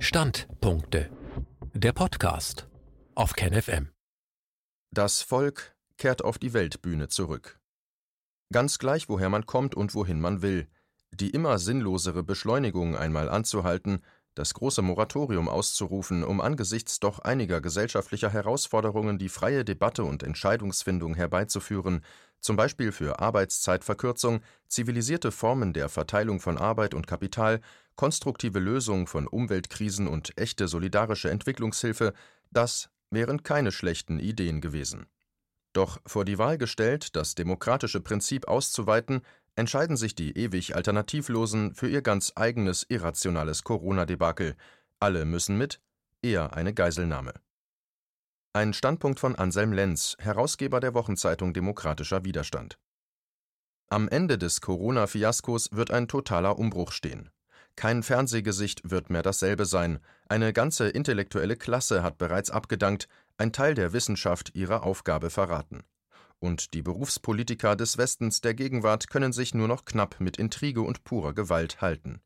Standpunkte. Der Podcast auf KenFM. Das Volk kehrt auf die Weltbühne zurück. Ganz gleich, woher man kommt und wohin man will, die immer sinnlosere Beschleunigung einmal anzuhalten, das große Moratorium auszurufen, um angesichts doch einiger gesellschaftlicher Herausforderungen die freie Debatte und Entscheidungsfindung herbeizuführen, zum Beispiel für Arbeitszeitverkürzung, zivilisierte Formen der Verteilung von Arbeit und Kapital, konstruktive Lösung von Umweltkrisen und echte solidarische Entwicklungshilfe, das wären keine schlechten Ideen gewesen. Doch vor die Wahl gestellt, das demokratische Prinzip auszuweiten, entscheiden sich die ewig Alternativlosen für ihr ganz eigenes irrationales Corona-Debakel. Alle müssen mit, eher eine Geiselnahme. Ein Standpunkt von Anselm Lenz, Herausgeber der Wochenzeitung Demokratischer Widerstand. Am Ende des Corona-Fiaskos wird ein totaler Umbruch stehen. Kein Fernsehgesicht wird mehr dasselbe sein. Eine ganze intellektuelle Klasse hat bereits abgedankt, ein Teil der Wissenschaft ihre Aufgabe verraten und die Berufspolitiker des Westens der Gegenwart können sich nur noch knapp mit Intrige und purer Gewalt halten.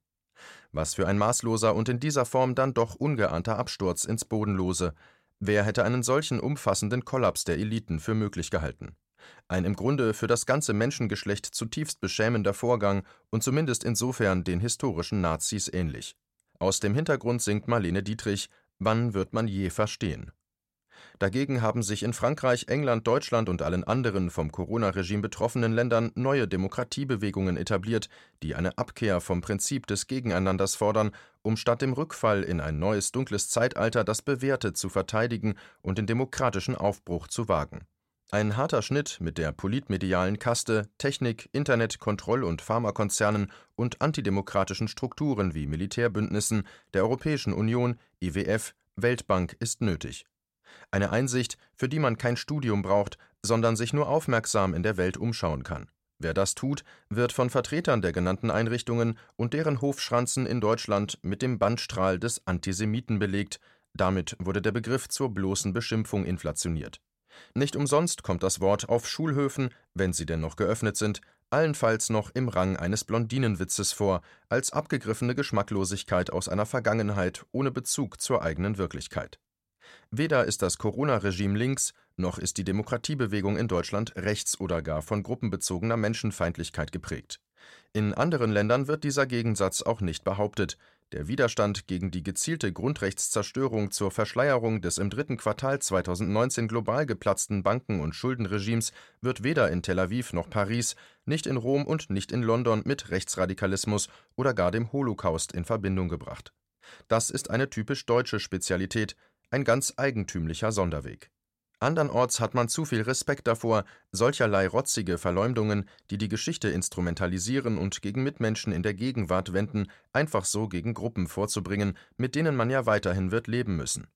Was für ein maßloser und in dieser Form dann doch ungeahnter Absturz ins Bodenlose. Wer hätte einen solchen umfassenden Kollaps der Eliten für möglich gehalten? Ein im Grunde für das ganze Menschengeschlecht zutiefst beschämender Vorgang und zumindest insofern den historischen Nazis ähnlich. Aus dem Hintergrund singt Marlene Dietrich Wann wird man je verstehen? Dagegen haben sich in Frankreich, England, Deutschland und allen anderen vom Corona-Regime betroffenen Ländern neue Demokratiebewegungen etabliert, die eine Abkehr vom Prinzip des Gegeneinanders fordern, um statt dem Rückfall in ein neues dunkles Zeitalter das Bewährte zu verteidigen und den demokratischen Aufbruch zu wagen. Ein harter Schnitt mit der politmedialen Kaste, Technik, Internet, Kontroll- und Pharmakonzernen und antidemokratischen Strukturen wie Militärbündnissen, der Europäischen Union, IWF, Weltbank ist nötig. Eine Einsicht, für die man kein Studium braucht, sondern sich nur aufmerksam in der Welt umschauen kann. Wer das tut, wird von Vertretern der genannten Einrichtungen und deren Hofschranzen in Deutschland mit dem Bandstrahl des Antisemiten belegt, damit wurde der Begriff zur bloßen Beschimpfung inflationiert. Nicht umsonst kommt das Wort auf Schulhöfen, wenn sie denn noch geöffnet sind, allenfalls noch im Rang eines Blondinenwitzes vor, als abgegriffene Geschmacklosigkeit aus einer Vergangenheit ohne Bezug zur eigenen Wirklichkeit. Weder ist das Corona-Regime links, noch ist die Demokratiebewegung in Deutschland rechts oder gar von gruppenbezogener Menschenfeindlichkeit geprägt. In anderen Ländern wird dieser Gegensatz auch nicht behauptet. Der Widerstand gegen die gezielte Grundrechtszerstörung zur Verschleierung des im dritten Quartal 2019 global geplatzten Banken- und Schuldenregimes wird weder in Tel Aviv noch Paris, nicht in Rom und nicht in London mit Rechtsradikalismus oder gar dem Holocaust in Verbindung gebracht. Das ist eine typisch deutsche Spezialität, ein ganz eigentümlicher Sonderweg. Andernorts hat man zu viel Respekt davor, solcherlei rotzige Verleumdungen, die die Geschichte instrumentalisieren und gegen Mitmenschen in der Gegenwart wenden, einfach so gegen Gruppen vorzubringen, mit denen man ja weiterhin wird leben müssen.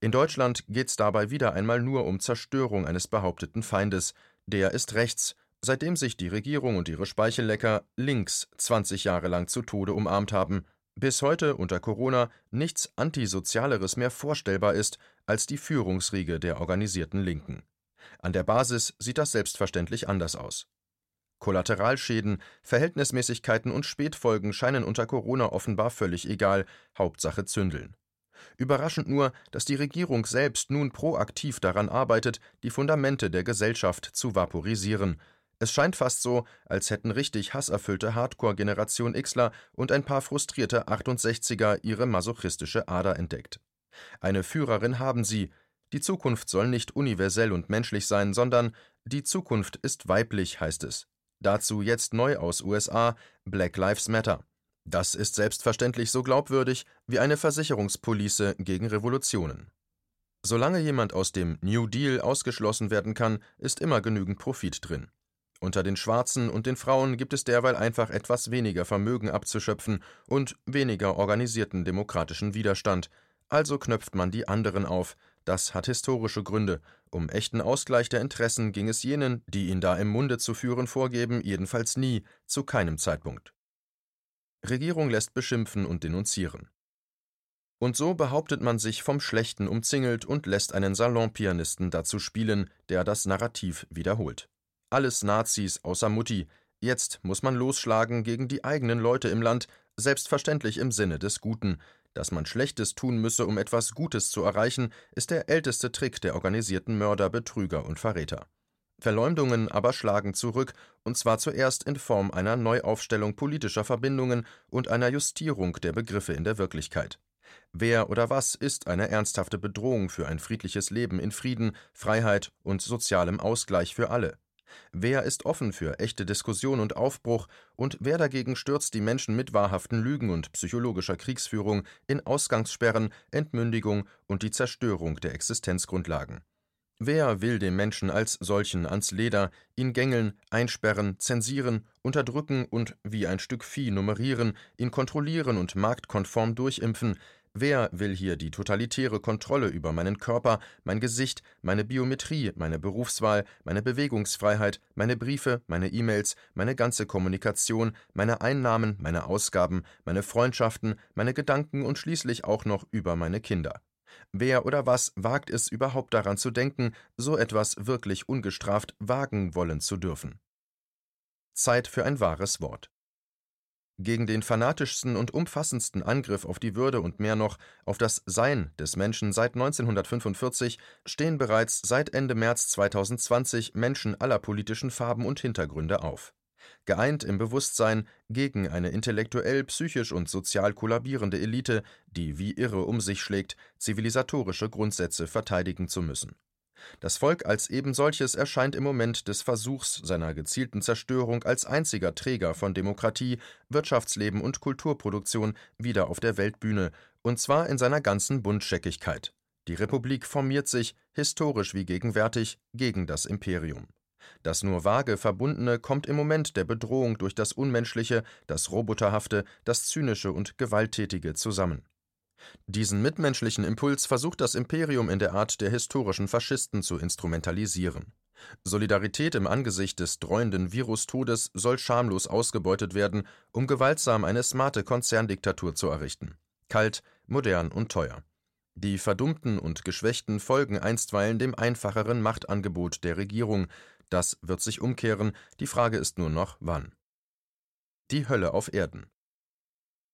In Deutschland geht's dabei wieder einmal nur um Zerstörung eines behaupteten Feindes. Der ist rechts, seitdem sich die Regierung und ihre Speichellecker links 20 Jahre lang zu Tode umarmt haben, bis heute unter Corona nichts Antisozialeres mehr vorstellbar ist als die Führungsriege der organisierten Linken. An der Basis sieht das selbstverständlich anders aus. Kollateralschäden, Verhältnismäßigkeiten und Spätfolgen scheinen unter Corona offenbar völlig egal, Hauptsache zündeln. Überraschend nur, dass die Regierung selbst nun proaktiv daran arbeitet, die Fundamente der Gesellschaft zu vaporisieren, es scheint fast so, als hätten richtig hasserfüllte Hardcore-Generation Xler und ein paar frustrierte 68er ihre masochistische Ader entdeckt. Eine Führerin haben sie. Die Zukunft soll nicht universell und menschlich sein, sondern die Zukunft ist weiblich, heißt es. Dazu jetzt neu aus USA Black Lives Matter. Das ist selbstverständlich so glaubwürdig wie eine Versicherungspolice gegen Revolutionen. Solange jemand aus dem New Deal ausgeschlossen werden kann, ist immer genügend Profit drin. Unter den Schwarzen und den Frauen gibt es derweil einfach etwas weniger Vermögen abzuschöpfen und weniger organisierten demokratischen Widerstand, also knöpft man die anderen auf. Das hat historische Gründe. Um echten Ausgleich der Interessen ging es jenen, die ihn da im Munde zu führen vorgeben, jedenfalls nie, zu keinem Zeitpunkt. Regierung lässt beschimpfen und denunzieren. Und so behauptet man sich vom Schlechten umzingelt und lässt einen Salonpianisten dazu spielen, der das Narrativ wiederholt. Alles Nazis außer Mutti. Jetzt muss man losschlagen gegen die eigenen Leute im Land, selbstverständlich im Sinne des Guten. dass man Schlechtes tun müsse, um etwas Gutes zu erreichen, ist der älteste Trick der organisierten Mörder, Betrüger und Verräter. Verleumdungen aber schlagen zurück, und zwar zuerst in Form einer Neuaufstellung politischer Verbindungen und einer Justierung der Begriffe in der Wirklichkeit. Wer oder was ist eine ernsthafte Bedrohung für ein friedliches Leben in Frieden, Freiheit und sozialem Ausgleich für alle? Wer ist offen für echte Diskussion und Aufbruch, und wer dagegen stürzt die Menschen mit wahrhaften Lügen und psychologischer Kriegsführung in Ausgangssperren, Entmündigung und die Zerstörung der Existenzgrundlagen? Wer will dem Menschen als solchen ans Leder, ihn gängeln, einsperren, zensieren, unterdrücken und wie ein Stück Vieh nummerieren, ihn kontrollieren und marktkonform durchimpfen, Wer will hier die totalitäre Kontrolle über meinen Körper, mein Gesicht, meine Biometrie, meine Berufswahl, meine Bewegungsfreiheit, meine Briefe, meine E-Mails, meine ganze Kommunikation, meine Einnahmen, meine Ausgaben, meine Freundschaften, meine Gedanken und schließlich auch noch über meine Kinder? Wer oder was wagt es überhaupt daran zu denken, so etwas wirklich ungestraft wagen wollen zu dürfen? Zeit für ein wahres Wort. Gegen den fanatischsten und umfassendsten Angriff auf die Würde und mehr noch auf das Sein des Menschen seit 1945 stehen bereits seit Ende März 2020 Menschen aller politischen Farben und Hintergründe auf. Geeint im Bewusstsein gegen eine intellektuell, psychisch und sozial kollabierende Elite, die wie irre um sich schlägt, zivilisatorische Grundsätze verteidigen zu müssen das Volk als ebensolches erscheint im Moment des Versuchs seiner gezielten Zerstörung als einziger Träger von Demokratie, Wirtschaftsleben und Kulturproduktion wieder auf der Weltbühne, und zwar in seiner ganzen Buntscheckigkeit. Die Republik formiert sich, historisch wie gegenwärtig, gegen das Imperium. Das nur vage Verbundene kommt im Moment der Bedrohung durch das Unmenschliche, das Roboterhafte, das Zynische und Gewalttätige zusammen. Diesen mitmenschlichen Impuls versucht das Imperium in der Art der historischen Faschisten zu instrumentalisieren. Solidarität im Angesicht des dreuenden Virustodes soll schamlos ausgebeutet werden, um gewaltsam eine smarte Konzerndiktatur zu errichten. Kalt, modern und teuer. Die Verdummten und Geschwächten folgen einstweilen dem einfacheren Machtangebot der Regierung. Das wird sich umkehren, die Frage ist nur noch wann. Die Hölle auf Erden.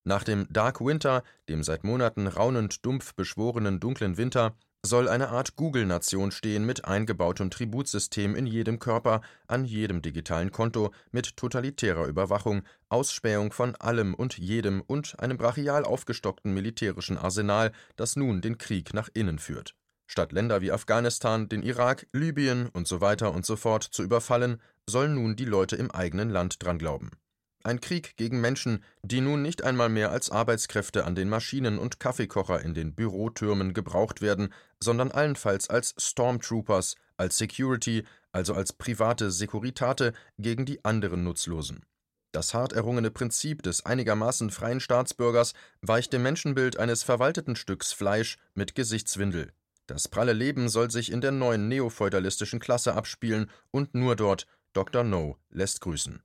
Nach dem Dark Winter, dem seit Monaten raunend dumpf beschworenen dunklen Winter, soll eine Art Google-Nation stehen mit eingebautem Tributsystem in jedem Körper, an jedem digitalen Konto, mit totalitärer Überwachung, Ausspähung von allem und jedem und einem brachial aufgestockten militärischen Arsenal, das nun den Krieg nach innen führt. Statt Länder wie Afghanistan, den Irak, Libyen und so weiter und so fort zu überfallen, sollen nun die Leute im eigenen Land dran glauben. Ein Krieg gegen Menschen, die nun nicht einmal mehr als Arbeitskräfte an den Maschinen und Kaffeekocher in den Bürotürmen gebraucht werden, sondern allenfalls als Stormtroopers, als Security, also als private Sekuritate gegen die anderen Nutzlosen. Das hart errungene Prinzip des einigermaßen freien Staatsbürgers weicht dem Menschenbild eines verwalteten Stücks Fleisch mit Gesichtswindel. Das pralle Leben soll sich in der neuen neofeudalistischen Klasse abspielen und nur dort Dr. No lässt grüßen.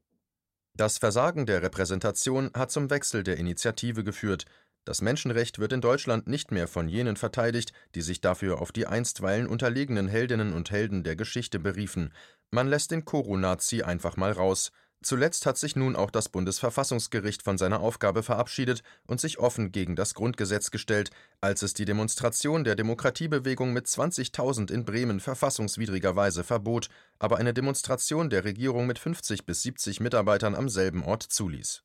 Das Versagen der Repräsentation hat zum Wechsel der Initiative geführt. Das Menschenrecht wird in Deutschland nicht mehr von jenen verteidigt, die sich dafür auf die einstweilen unterlegenen Heldinnen und Helden der Geschichte beriefen. Man lässt den Koro-Nazi einfach mal raus. Zuletzt hat sich nun auch das Bundesverfassungsgericht von seiner Aufgabe verabschiedet und sich offen gegen das Grundgesetz gestellt, als es die Demonstration der Demokratiebewegung mit 20.000 in Bremen verfassungswidrigerweise verbot, aber eine Demonstration der Regierung mit 50 bis 70 Mitarbeitern am selben Ort zuließ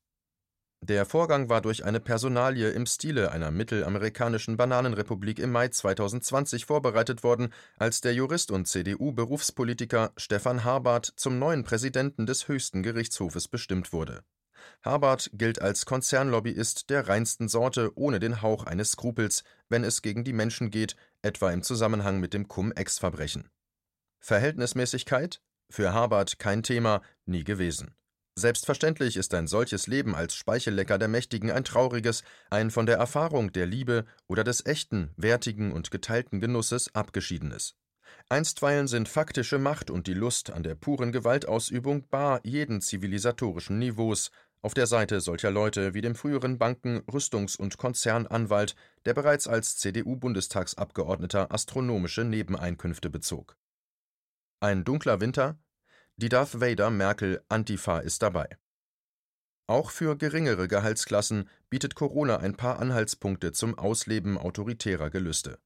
der Vorgang war durch eine Personalie im Stile einer mittelamerikanischen Bananenrepublik im Mai 2020 vorbereitet worden, als der Jurist und CDU-Berufspolitiker Stefan Harbart zum neuen Präsidenten des höchsten Gerichtshofes bestimmt wurde. Harbart gilt als Konzernlobbyist der reinsten Sorte ohne den Hauch eines Skrupels, wenn es gegen die Menschen geht, etwa im Zusammenhang mit dem Cum-Ex-Verbrechen. Verhältnismäßigkeit? Für Harbart kein Thema, nie gewesen. Selbstverständlich ist ein solches Leben als Speichellecker der Mächtigen ein trauriges, ein von der Erfahrung der Liebe oder des echten, wertigen und geteilten Genusses abgeschiedenes. Einstweilen sind faktische Macht und die Lust an der puren Gewaltausübung bar jeden zivilisatorischen Niveaus, auf der Seite solcher Leute wie dem früheren Banken-, Rüstungs- und Konzernanwalt, der bereits als CDU-Bundestagsabgeordneter astronomische Nebeneinkünfte bezog. Ein dunkler Winter, die Darth Vader Merkel Antifa ist dabei. Auch für geringere Gehaltsklassen bietet Corona ein paar Anhaltspunkte zum Ausleben autoritärer Gelüste.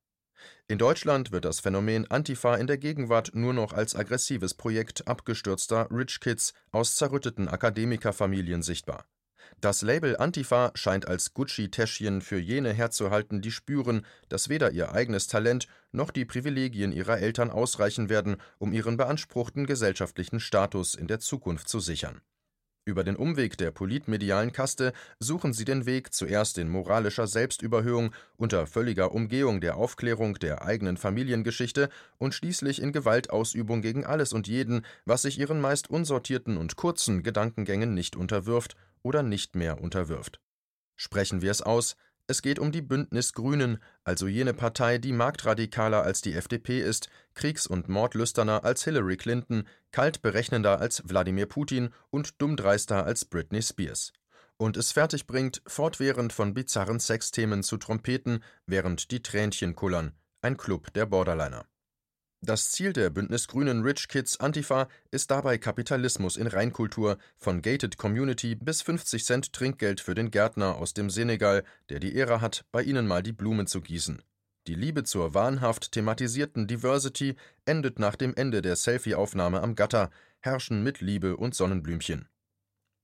In Deutschland wird das Phänomen Antifa in der Gegenwart nur noch als aggressives Projekt abgestürzter Rich Kids aus zerrütteten Akademikerfamilien sichtbar. Das Label Antifa scheint als Gucci-Täschchen für jene herzuhalten, die spüren, dass weder ihr eigenes Talent noch die Privilegien ihrer Eltern ausreichen werden, um ihren beanspruchten gesellschaftlichen Status in der Zukunft zu sichern. Über den Umweg der politmedialen Kaste suchen sie den Weg zuerst in moralischer Selbstüberhöhung, unter völliger Umgehung der Aufklärung der eigenen Familiengeschichte und schließlich in Gewaltausübung gegen alles und jeden, was sich ihren meist unsortierten und kurzen Gedankengängen nicht unterwirft oder nicht mehr unterwirft. Sprechen wir es aus, es geht um die Bündnis-Grünen, also jene Partei, die marktradikaler als die FDP ist, kriegs- und mordlüsterner als Hillary Clinton, kalt berechnender als Wladimir Putin und dummdreister als Britney Spears. Und es fertigbringt, fortwährend von bizarren Sexthemen zu trompeten, während die Tränchen kullern. Ein Club der Borderliner. Das Ziel der Bündnisgrünen Rich Kids Antifa ist dabei Kapitalismus in Reinkultur, von Gated Community bis 50 Cent Trinkgeld für den Gärtner aus dem Senegal, der die Ehre hat, bei ihnen mal die Blumen zu gießen. Die Liebe zur wahnhaft thematisierten Diversity endet nach dem Ende der Selfie-Aufnahme am Gatter, herrschen mit Liebe und Sonnenblümchen.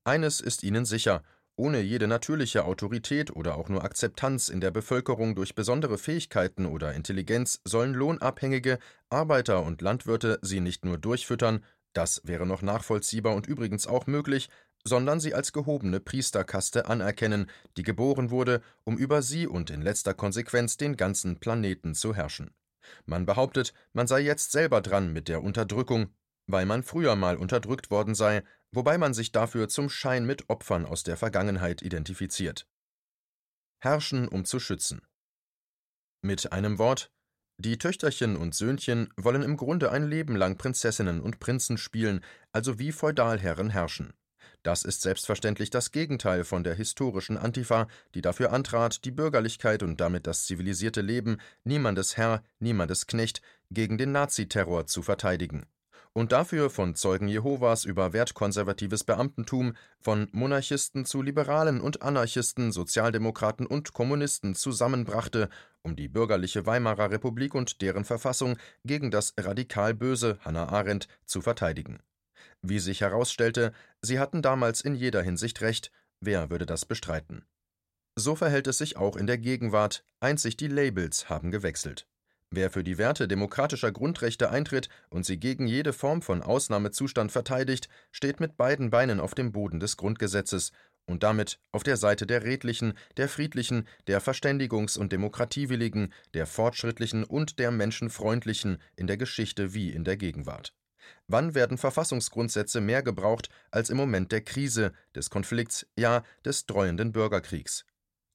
Eines ist ihnen sicher, ohne jede natürliche Autorität oder auch nur Akzeptanz in der Bevölkerung durch besondere Fähigkeiten oder Intelligenz sollen lohnabhängige Arbeiter und Landwirte sie nicht nur durchfüttern, das wäre noch nachvollziehbar und übrigens auch möglich, sondern sie als gehobene Priesterkaste anerkennen, die geboren wurde, um über sie und in letzter Konsequenz den ganzen Planeten zu herrschen. Man behauptet, man sei jetzt selber dran mit der Unterdrückung, weil man früher mal unterdrückt worden sei, wobei man sich dafür zum Schein mit Opfern aus der Vergangenheit identifiziert. Herrschen, um zu schützen. Mit einem Wort, die Töchterchen und Söhnchen wollen im Grunde ein Leben lang Prinzessinnen und Prinzen spielen, also wie Feudalherren herrschen. Das ist selbstverständlich das Gegenteil von der historischen Antifa, die dafür antrat, die Bürgerlichkeit und damit das zivilisierte Leben, niemandes Herr, niemandes Knecht, gegen den Naziterror zu verteidigen und dafür von Zeugen Jehovas über wertkonservatives Beamtentum, von Monarchisten zu Liberalen und Anarchisten, Sozialdemokraten und Kommunisten zusammenbrachte, um die bürgerliche Weimarer Republik und deren Verfassung gegen das radikal Böse Hannah Arendt zu verteidigen. Wie sich herausstellte, sie hatten damals in jeder Hinsicht recht, wer würde das bestreiten? So verhält es sich auch in der Gegenwart, einzig die Labels haben gewechselt. Wer für die Werte demokratischer Grundrechte eintritt und sie gegen jede Form von Ausnahmezustand verteidigt, steht mit beiden Beinen auf dem Boden des Grundgesetzes und damit auf der Seite der Redlichen, der Friedlichen, der Verständigungs- und Demokratiewilligen, der Fortschrittlichen und der Menschenfreundlichen in der Geschichte wie in der Gegenwart. Wann werden Verfassungsgrundsätze mehr gebraucht als im Moment der Krise, des Konflikts, ja des dreuenden Bürgerkriegs?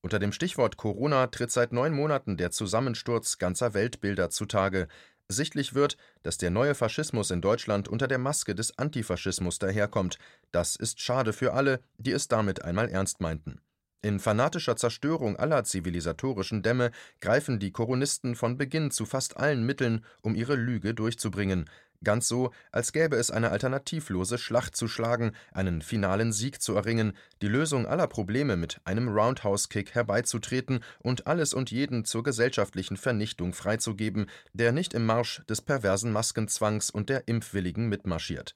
Unter dem Stichwort Corona tritt seit neun Monaten der Zusammensturz ganzer Weltbilder zutage. Sichtlich wird, dass der neue Faschismus in Deutschland unter der Maske des Antifaschismus daherkommt. Das ist schade für alle, die es damit einmal ernst meinten. In fanatischer Zerstörung aller zivilisatorischen Dämme greifen die Koronisten von Beginn zu fast allen Mitteln, um ihre Lüge durchzubringen. Ganz so, als gäbe es eine alternativlose Schlacht zu schlagen, einen finalen Sieg zu erringen, die Lösung aller Probleme mit einem Roundhouse-Kick herbeizutreten und alles und jeden zur gesellschaftlichen Vernichtung freizugeben, der nicht im Marsch des perversen Maskenzwangs und der Impfwilligen mitmarschiert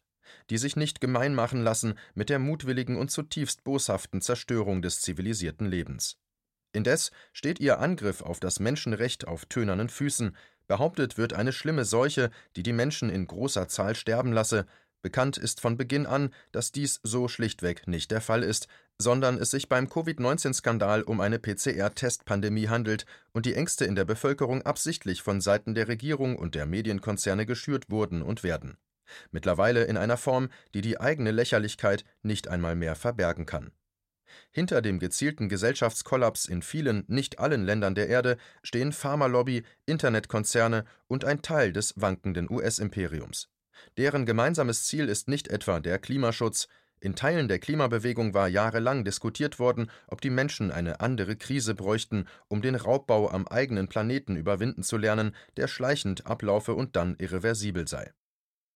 die sich nicht gemein machen lassen mit der mutwilligen und zutiefst boshaften Zerstörung des zivilisierten Lebens. Indes steht ihr Angriff auf das Menschenrecht auf tönernen Füßen, Behauptet wird eine schlimme Seuche, die die Menschen in großer Zahl sterben lasse. Bekannt ist von Beginn an, dass dies so schlichtweg nicht der Fall ist, sondern es sich beim Covid-19-Skandal um eine PCR-Testpandemie handelt und die Ängste in der Bevölkerung absichtlich von Seiten der Regierung und der Medienkonzerne geschürt wurden und werden. Mittlerweile in einer Form, die die eigene Lächerlichkeit nicht einmal mehr verbergen kann. Hinter dem gezielten Gesellschaftskollaps in vielen, nicht allen Ländern der Erde stehen Pharmalobby, Internetkonzerne und ein Teil des wankenden US-Imperiums. Deren gemeinsames Ziel ist nicht etwa der Klimaschutz, in Teilen der Klimabewegung war jahrelang diskutiert worden, ob die Menschen eine andere Krise bräuchten, um den Raubbau am eigenen Planeten überwinden zu lernen, der schleichend ablaufe und dann irreversibel sei.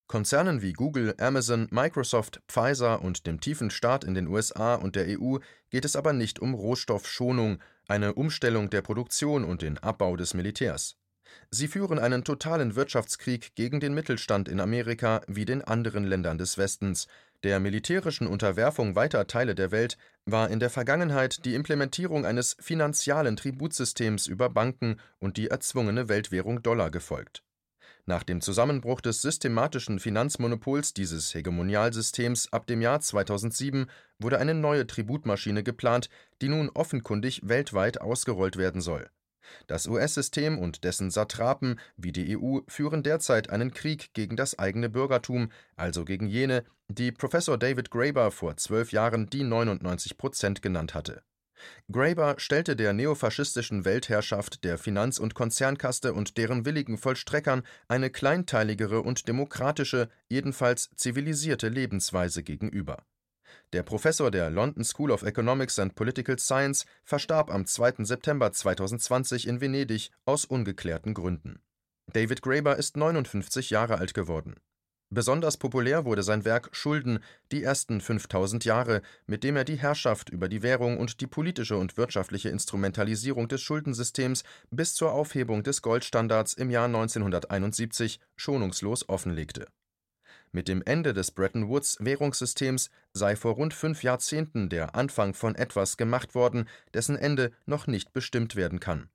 Konzernen wie Google, Amazon, Microsoft, Pfizer und dem tiefen Staat in den USA und der EU geht es aber nicht um Rohstoffschonung, eine Umstellung der Produktion und den Abbau des Militärs. Sie führen einen totalen Wirtschaftskrieg gegen den Mittelstand in Amerika wie den anderen Ländern des Westens. Der militärischen Unterwerfung weiter Teile der Welt war in der Vergangenheit die Implementierung eines finanzialen Tributsystems über Banken und die erzwungene Weltwährung Dollar gefolgt nach dem Zusammenbruch des systematischen Finanzmonopols dieses Hegemonialsystems ab dem Jahr 2007 wurde eine neue Tributmaschine geplant, die nun offenkundig weltweit ausgerollt werden soll. Das US-System und dessen Satrapen wie die EU führen derzeit einen Krieg gegen das eigene Bürgertum, also gegen jene, die Professor David Graeber vor zwölf Jahren die 99 Prozent genannt hatte Graeber stellte der neofaschistischen Weltherrschaft der Finanz und Konzernkaste und deren willigen Vollstreckern eine kleinteiligere und demokratische, jedenfalls zivilisierte Lebensweise gegenüber. Der Professor der London School of Economics and Political Science verstarb am 2. September 2020 in Venedig aus ungeklärten Gründen. David Graeber ist 59 Jahre alt geworden Besonders populär wurde sein Werk Schulden, die ersten 5000 Jahre, mit dem er die Herrschaft über die Währung und die politische und wirtschaftliche Instrumentalisierung des Schuldensystems bis zur Aufhebung des Goldstandards im Jahr 1971 schonungslos offenlegte. Mit dem Ende des Bretton Woods Währungssystems sei vor rund fünf Jahrzehnten der Anfang von etwas gemacht worden, dessen Ende noch nicht bestimmt werden kann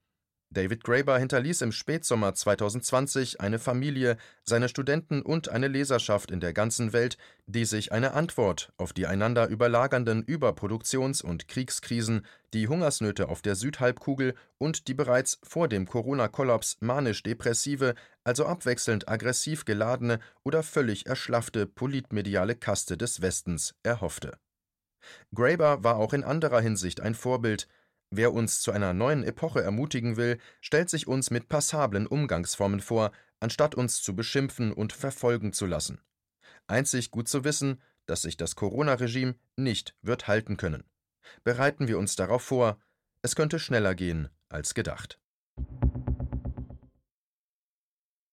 David Graeber hinterließ im Spätsommer 2020 eine Familie, seine Studenten und eine Leserschaft in der ganzen Welt, die sich eine Antwort auf die einander überlagernden Überproduktions- und Kriegskrisen, die Hungersnöte auf der Südhalbkugel und die bereits vor dem Corona-Kollaps manisch-depressive, also abwechselnd aggressiv geladene oder völlig erschlaffte politmediale Kaste des Westens erhoffte. Graeber war auch in anderer Hinsicht ein Vorbild, Wer uns zu einer neuen Epoche ermutigen will, stellt sich uns mit passablen Umgangsformen vor, anstatt uns zu beschimpfen und verfolgen zu lassen. Einzig gut zu wissen, dass sich das Corona-Regime nicht wird halten können. Bereiten wir uns darauf vor, es könnte schneller gehen als gedacht.